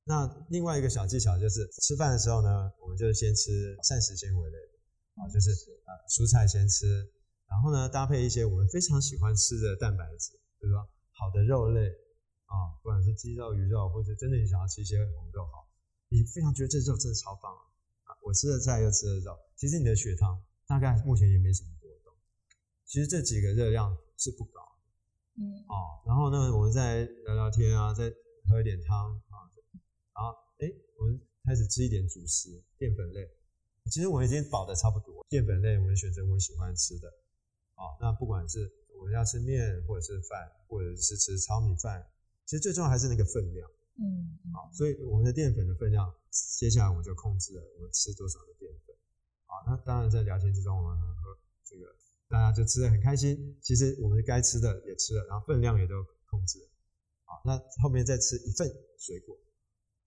那另外一个小技巧就是吃饭的时候呢，我们就先吃膳食纤维类的啊，就是呃蔬菜先吃，然后呢搭配一些我们非常喜欢吃的蛋白质，比如说好的肉类啊，不管是鸡肉、鱼肉，或者真的你想要吃一些红肉好。你非常觉得这肉真的超棒啊！我吃了菜又吃了肉，其实你的血糖大概目前也没什么波动。其实这几个热量是不高的，嗯哦，然后呢，我们再聊聊天啊，再喝一点汤啊，然后哎，我们开始吃一点主食，淀粉类。其实我已经饱的差不多，淀粉类我们选择我们喜欢吃的啊。那不管是我们要吃面，或者是饭，或者是吃糙米饭，其实最重要还是那个分量。嗯，好，所以我们的淀粉的分量，接下来我们就控制了我们吃多少的淀粉，好，那当然在聊天之中，我们和这个大家就吃的很开心。其实我们该吃的也吃了，然后分量也都控制了。好，那后面再吃一份水果，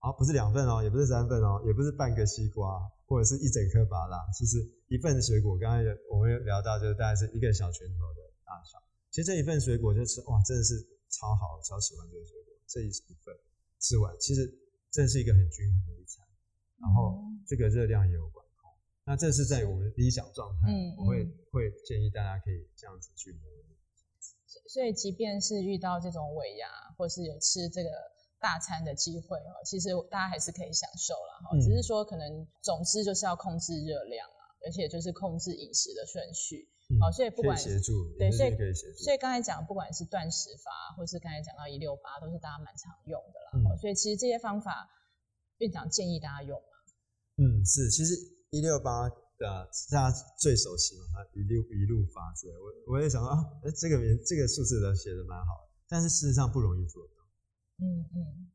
好，不是两份哦，也不是三份哦，也不是半个西瓜或者是一整颗芭乐，其实一份水果，刚才我们聊到，就是大概是一个小拳头的大小。其实这一份水果就吃，哇，真的是超好，超喜欢这个水果。这一份吃完，其实这是一个很均衡的一餐，然后这个热量也有管控。那这是在我们理想状态，嗯，我会会建议大家可以这样子去模拟。所以，即便是遇到这种尾牙，或是有吃这个大餐的机会哈，其实大家还是可以享受了哈。只是说，可能总之就是要控制热量啊，而且就是控制饮食的顺序。好，所以不管协助，对，所以可以协助所以刚才讲，不管是断食法，或是刚才讲到一六八，都是大家蛮常用的啦。所以其实这些方法，院长建议大家用吗？嗯，是，其实一六八。对啊，大家最熟悉嘛，一路一路法则。我我也想到啊，这个名这个数字的写的蛮好的，但是事实上不容易做到。嗯嗯，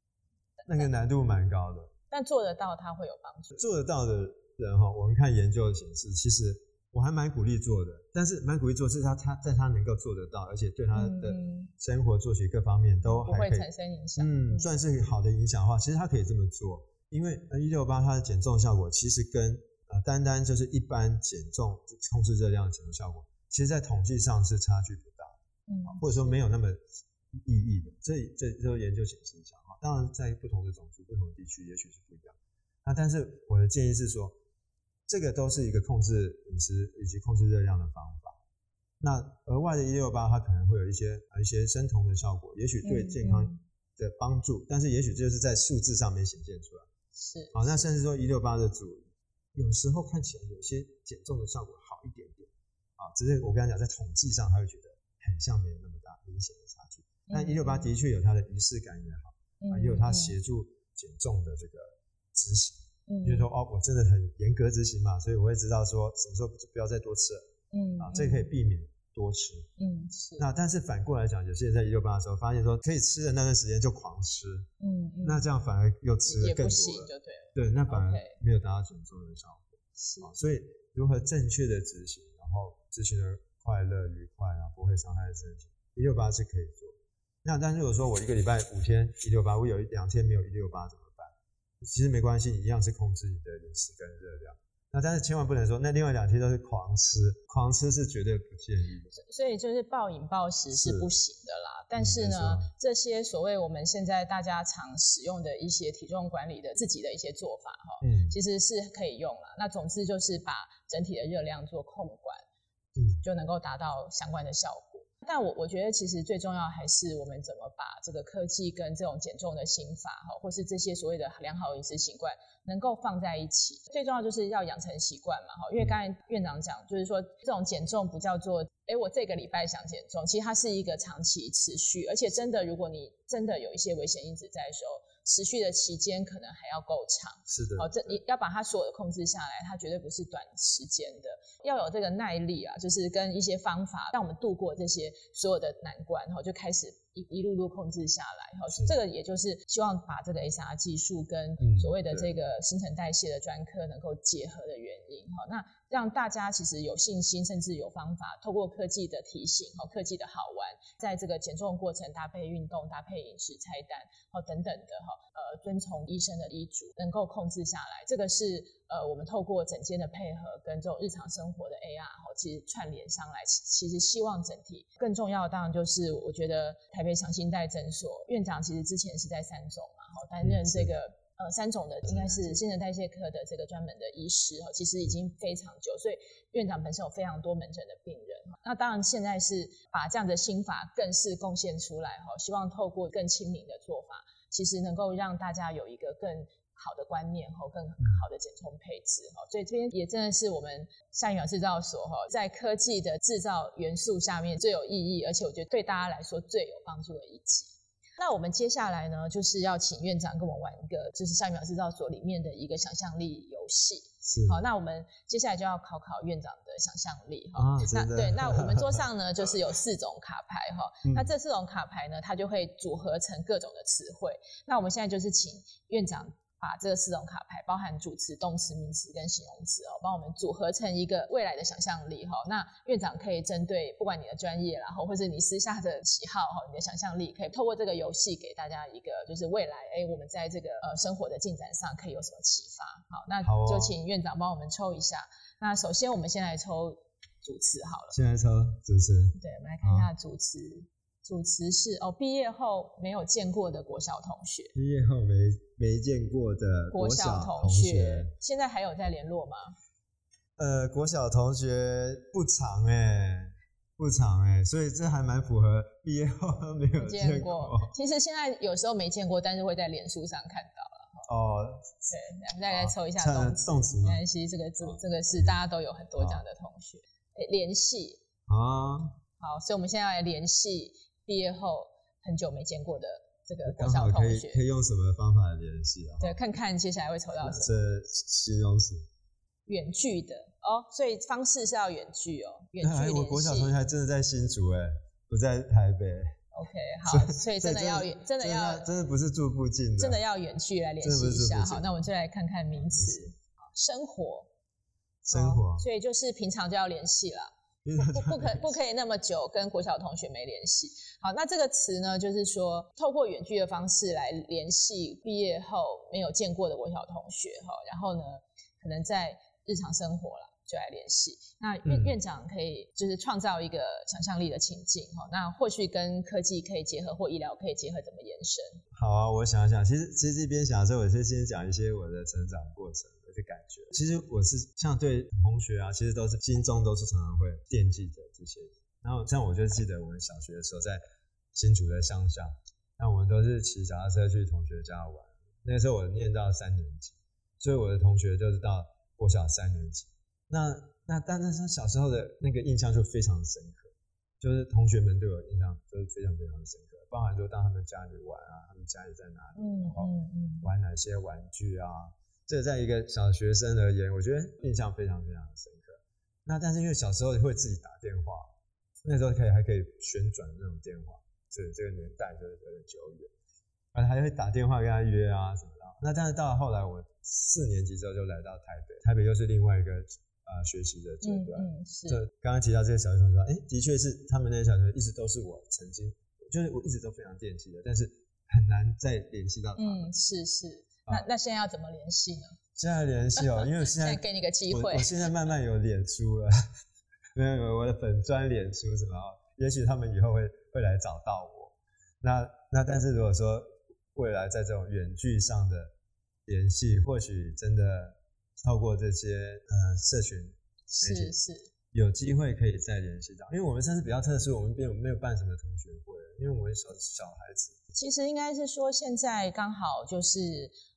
那个难度蛮高的。但做得到，它会有帮助。做得到的人哈，我们看研究显示，其实我还蛮鼓励做的。但是蛮鼓励做，是他他在他能够做得到，而且对他的生活作息各方面都还可以不会产生影响。嗯，算是好的影响的话，其实他可以这么做，因为一六八它的减重效果其实跟呃。单单就是一般减重控制热量减重效果，其实在统计上是差距不大，嗯，或者说没有那么意义的。这这这个研究显示一下啊，当然在不同的种族、不同的地区，也许是不一样。那但是我的建议是说，这个都是一个控制饮食以及控制热量的方法。那额外的一六八，它可能会有一些一些生酮的效果，也许对健康的帮助，但是也许就是在数字上面显现出来。是，好，那甚至说一六八的组。有时候看起来有些减重的效果好一点点，啊，只是我刚才讲在统计上，他会觉得很像没有那么大明显的差距。但一六八的确有它的仪式感也好，啊，也有它协助减重的这个执行。嗯，就是说哦，我真的很严格执行嘛，所以我会知道说什么时候不要再多吃了。嗯，啊，这可以避免多吃。嗯，是。那但是反过来讲，有些人在一六八的时候发现说可以吃的那段时间就狂吃。嗯嗯。那这样反而又吃的更多了。就对。对，那反而没有达到减重的效果。是，Okay. 所以如何正确的执行，然后执行的快乐、愉快啊，不会伤害身体，一六八是可以做。那但是如果说我一个礼拜五天一六八，我有一两天没有一六八怎么办？其实没关系，你一样是控制你的饮食跟热量。那但是千万不能说，那另外两天都是狂吃，狂吃是绝对不建议的。所以就是暴饮暴食是不行的啦。是但是呢，嗯、这些所谓我们现在大家常使用的一些体重管理的自己的一些做法哈，嗯，其实是可以用啦。那总之就是把整体的热量做控管，嗯，就能够达到相关的效果。但我我觉得其实最重要还是我们怎么把这个科技跟这种减重的心法哈，或是这些所谓的良好饮食习惯能够放在一起。最重要就是要养成习惯嘛哈，因为刚才院长讲就是说这种减重不叫做哎我这个礼拜想减重，其实它是一个长期持续，而且真的如果你真的有一些危险因子在的时候。持续的期间可能还要够长，是的。哦，这你要把它所有的控制下来，它绝对不是短时间的，要有这个耐力啊，就是跟一些方法让我们度过这些所有的难关，然后就开始一一路路控制下来，然后这个也就是希望把这个 SR 技术跟所谓的这个新陈代谢的专科能够结合的原因，哈，那。让大家其实有信心，甚至有方法，透过科技的提醒哈科技的好玩，在这个减重过程搭配运动、搭配饮食菜单哦等等的哈，呃，遵从医生的医嘱，能够控制下来。这个是呃，我们透过诊间的配合跟这种日常生活的 AR 哈，其实串联上来，其实希望整体更重要的当然就是，我觉得台北长心代诊所院长其实之前是在三总嘛，哈，担任这个。呃，三种的应该是新陈代谢科的这个专门的医师哈，其实已经非常久，所以院长本身有非常多门诊的病人。那当然现在是把这样的心法更是贡献出来哈，希望透过更亲民的做法，其实能够让大家有一个更好的观念和更好的减重配置哈。所以这边也真的是我们下一秒制造所哈，在科技的制造元素下面最有意义，而且我觉得对大家来说最有帮助的一集。那我们接下来呢，就是要请院长跟我玩一个，就是下一秒制造所里面的一个想象力游戏。是。好，那我们接下来就要考考院长的想象力哈。哦、那对，那我们桌上呢，就是有四种卡牌哈。嗯、那这四种卡牌呢，它就会组合成各种的词汇。那我们现在就是请院长把这个四种卡牌，包含主词、动词、名词跟形容词哦，帮我们组合成一个未来的想象力哈。那院长可以针对不管你的专业，然后或者你私下的喜好哈，你的想象力可以透过这个游戏给大家一个就是未来哎，我们在这个呃生活的进展上可以有什么启发？好，那就请院长帮我们抽一下。那首先我们先来抽主词好了，先来抽主词。对，我们来看一下主词。主持是哦，毕业后没有见过的国小同学。毕业后没没见过的国小同学，现在还有在联络吗？呃，国小同学不长哎，不长哎，所以这还蛮符合毕业后都没有见过。其实现在有时候没见过，但是会在脸书上看到了。哦，对，我们再来抽一下动词。动词，没关系，这个这这个是大家都有很多这样的同学。哎，联系啊，好，所以我们现在要来联系。毕业后很久没见过的这个国小同学，可以，可以用什么方法来联系啊？对，看看接下来会抽到什么。这形容词，远距的哦，所以方式是要远距哦，远距。我国小同学还真的在新竹哎，不在台北。OK，好，所以真的要远，真的要真的不是住附近的，真的要远距来联系一下。好，那我们就来看看名词，生活，生活，所以就是平常就要联系了。不不可不 可以那么久跟国小同学没联系。好，那这个词呢，就是说透过远距的方式来联系毕业后没有见过的国小同学哈，然后呢，可能在日常生活了就来联系。那院、嗯、院长可以就是创造一个想象力的情境哈，那或许跟科技可以结合或医疗可以结合，怎么延伸？好啊，我想想，其实其实这边想的时候，我就先讲一些我的成长过程。的感觉，其实我是像对同学啊，其实都是心中都是常常会惦记着这些。然后像我就记得我们小学的时候在新竹的乡下，那我们都是骑脚踏车去同学家玩。那个时候我念到三年级，所以我的同学就是到国小三年级。那那但是小时候的那个印象就非常深刻，就是同学们对我印象就是非常非常深刻，包含说到他们家里玩啊，他们家里在哪里，然后玩哪些玩具啊。这在一个小学生而言，我觉得印象非常非常的深刻。那但是因为小时候会自己打电话，那时候可以还可以旋转那种电话，所以这个年代就是有点久远。而还会打电话跟他约啊什么的。那但是到了后来，我四年级之后就来到台北，台北又是另外一个呃学习的阶段。嗯，嗯，是。就刚刚提到这些小学同学，哎，的确是他们那些小学一直都是我曾经，就是我一直都非常惦记的，但是很难再联系到他们。嗯，是是。那那现在要怎么联系呢？现在联系哦，因为我现 在，给你个机会我，我现在慢慢有脸书了，没有有我的粉专脸书什么，也许他们以后会会来找到我。那那但是如果说未来在这种远距上的联系，或许真的透过这些呃社群媒体，是是。有机会可以再联系到，因为我们算是比较特殊，我们并没有办什么同学会，因为我们小小孩子。其实应该是说，现在刚好就是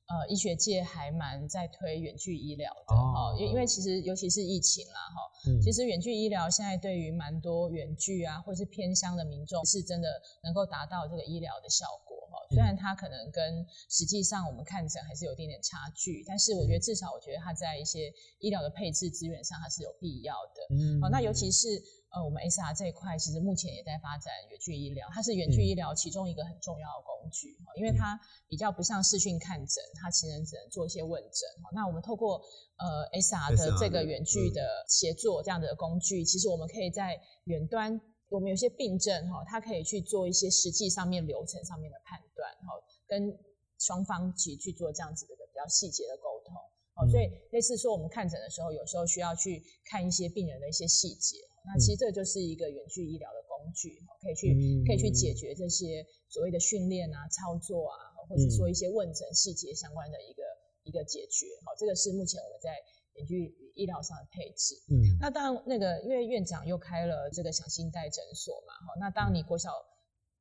呃，医学界还蛮在推远距医疗的哈，因、哦、因为其实尤其是疫情啦哈，嗯、其实远距医疗现在对于蛮多远距啊或是偏乡的民众，是真的能够达到这个医疗的效果。虽然它可能跟实际上我们看诊还是有一点点差距，但是我觉得至少我觉得它在一些医疗的配置资源上，它是有必要的。嗯，好，那尤其是呃我们 SR 这一块，其实目前也在发展远距医疗，它是远距医疗其中一个很重要的工具，因为它比较不像视讯看诊，它其实只能做一些问诊。那我们透过呃 SR 的这个远距的协作这样的工具，其实我们可以在远端。我们有些病症哈，它可以去做一些实际上面流程上面的判断，哈，跟双方去去做这样子的比较细节的沟通，哦，所以类似说我们看诊的时候，有时候需要去看一些病人的一些细节，那其实这就是一个远距医疗的工具，可以去可以去解决这些所谓的训练啊、操作啊，或者说一些问诊细节相关的一个一个解决，好，这个是目前我们在。远距医疗上的配置，嗯，那当然那个，因为院长又开了这个享新代诊所嘛，哈，那当你国小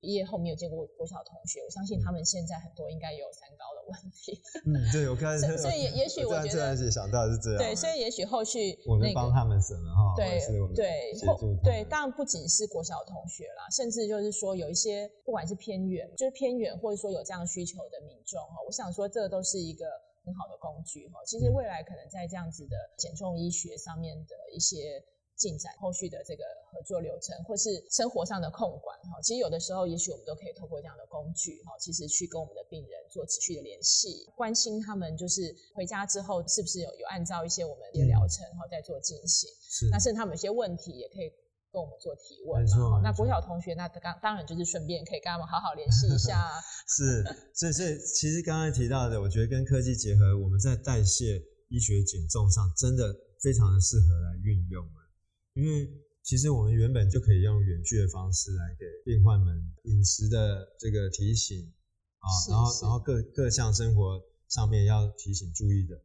毕业后没有见过国小同学，我相信他们现在很多应该也有三高的问题，嗯，对，我看，所以也 也许我觉得，想到是这样，对，所以也许后续我们帮他们什么哈，对对对，当然不仅是国小同学啦，甚至就是说有一些不管是偏远，就是偏远或者说有这样需求的民众哈，我想说这都是一个。很好的工具哈，其实未来可能在这样子的减重医学上面的一些进展，后续的这个合作流程，或是生活上的控管哈。其实有的时候，也许我们都可以透过这样的工具哈，其实去跟我们的病人做持续的联系，关心他们就是回家之后是不是有有按照一些我们的疗程然后再做进行。是。那甚至他们有些问题也可以跟我们做提问。没错。那国小同学那当当然就是顺便可以跟他们好好联系一下。是，所以所以其实刚才提到的，我觉得跟科技结合，我们在代谢医学减重上真的非常的适合来运用。因为其实我们原本就可以用远距的方式来给病患们饮食的这个提醒啊，然后然后各各项生活上面要提醒注意的，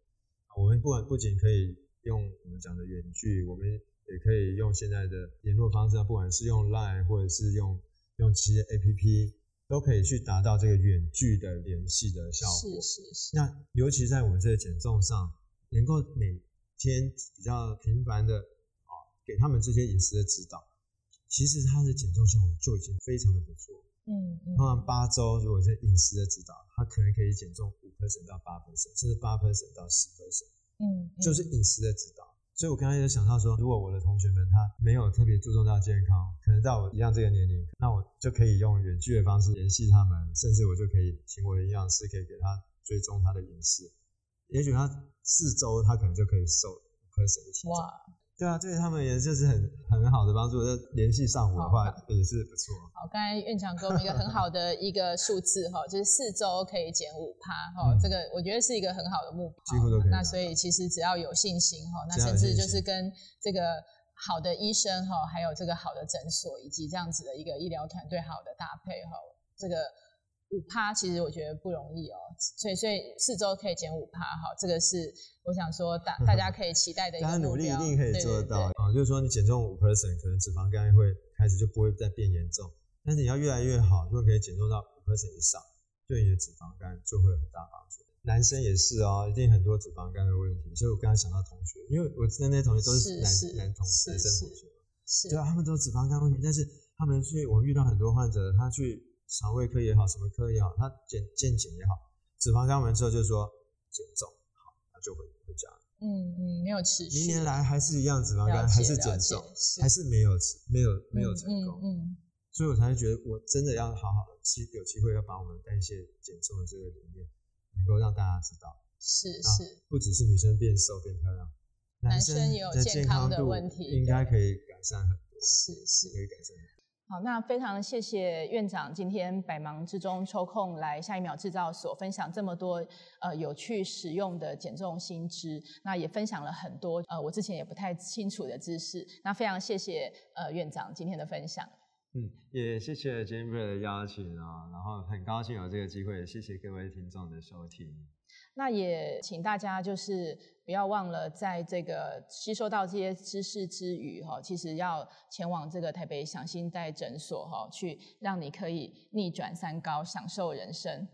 我们不管不仅可以用我们讲的远距，我们也可以用现在的联络方式，不管是用 Line 或者是用用企业 APP，都可以去达到这个远距的联系的效果。是是是。那尤其在我们这个减重上，能够每天比较频繁的啊。给他们这些饮食的指导，其实他的减重效果就已经非常的不错。嗯嗯。通常八周如果是饮食的指导，他可能可以减重五 percent 到八 percent，甚至八 percent 到十 percent。嗯。就是饮食的指导。所以我刚才也想到说，如果我的同学们他没有特别注重到健康，可能到我一样这个年龄，那我就可以用远距的方式联系他们，甚至我就可以请我的营养师可以给他追踪他的饮食。也许他四周他可能就可以瘦五 percent 的体重。哇。对啊，对他们也就是很很好的帮助。就联系上我的话也是不错。好，刚才院长给我们一个很好的一个数字哈，就是四周可以减五趴哈，这个我觉得是一个很好的目标。几乎都可以。那所以其实只要有信心哈，那甚至就是跟这个好的医生哈，还有这个好的诊所以及这样子的一个医疗团队好的搭配哈，这个。五趴其实我觉得不容易哦，所以所以四周可以减五趴好，这个是我想说大大家可以期待的一个目标。大家努力一定可以做得到啊，就是说你减重五 percent，可能脂肪肝会开始就不会再变严重，但是你要越来越好，如果可以减重到五 percent 以上，对你的脂肪肝就会有很大帮助。男生也是哦，一定很多脂肪肝的问题，所以我刚才想到同学，因为我之前那些同学都是男男同男生同学，是对啊，他们都有脂肪肝问题，但是他们去我遇到很多患者，他去。肠胃科也好，什么科也好，他检健检也好，脂肪肝完之后就说减重好，那就会回家。嗯嗯，没有持续。明年来还是一样脂肪肝，还是减重，还是没有没有没有成功。嗯，嗯，所以我才会觉得我真的要好好的，机有机会要把我们代谢减重的这个理念，能够让大家知道。是是，不只是女生变瘦变漂亮，男生也有健康的问题，应该可以改善很多。是是，可以改善。好，那非常谢谢院长今天百忙之中抽空来下一秒制造所分享这么多呃有趣实用的减重新知，那也分享了很多呃我之前也不太清楚的知识，那非常谢谢呃院长今天的分享。嗯，也谢谢 Jennifer 的邀请啊，然后很高兴有这个机会，谢谢各位听众的收听。那也请大家就是不要忘了，在这个吸收到这些知识之余，哈，其实要前往这个台北享新代诊所，哈，去让你可以逆转三高，享受人生。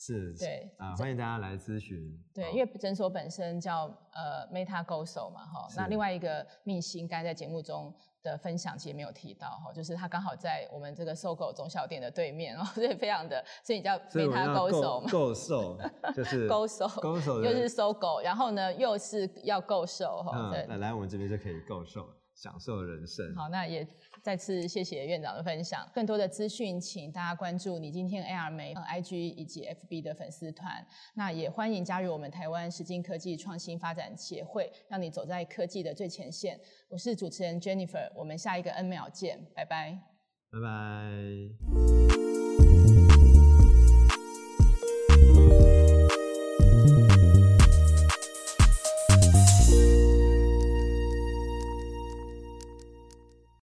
是，对啊，欢迎大家来咨询。对，因为诊所本身叫呃 MetaGo 嘛，哈，那另外一个秘辛，刚才在节目中。的分享其实没有提到哈，就是他刚好在我们这个 SOGO 中小店的对面哦，所以非常的，所以你叫被他勾手嘛，勾手就是 Go 瘦，够瘦又是 SOGO，然后呢又是要够瘦哈，对，来我们这边就可以够瘦，享受人生。好，那也。再次谢谢院长的分享，更多的资讯请大家关注你今天 AR 媒 IG 以及 FB 的粉丝团，那也欢迎加入我们台湾实境科技创新发展协会，让你走在科技的最前线。我是主持人 Jennifer，我们下一个 N 秒见，拜拜，拜拜。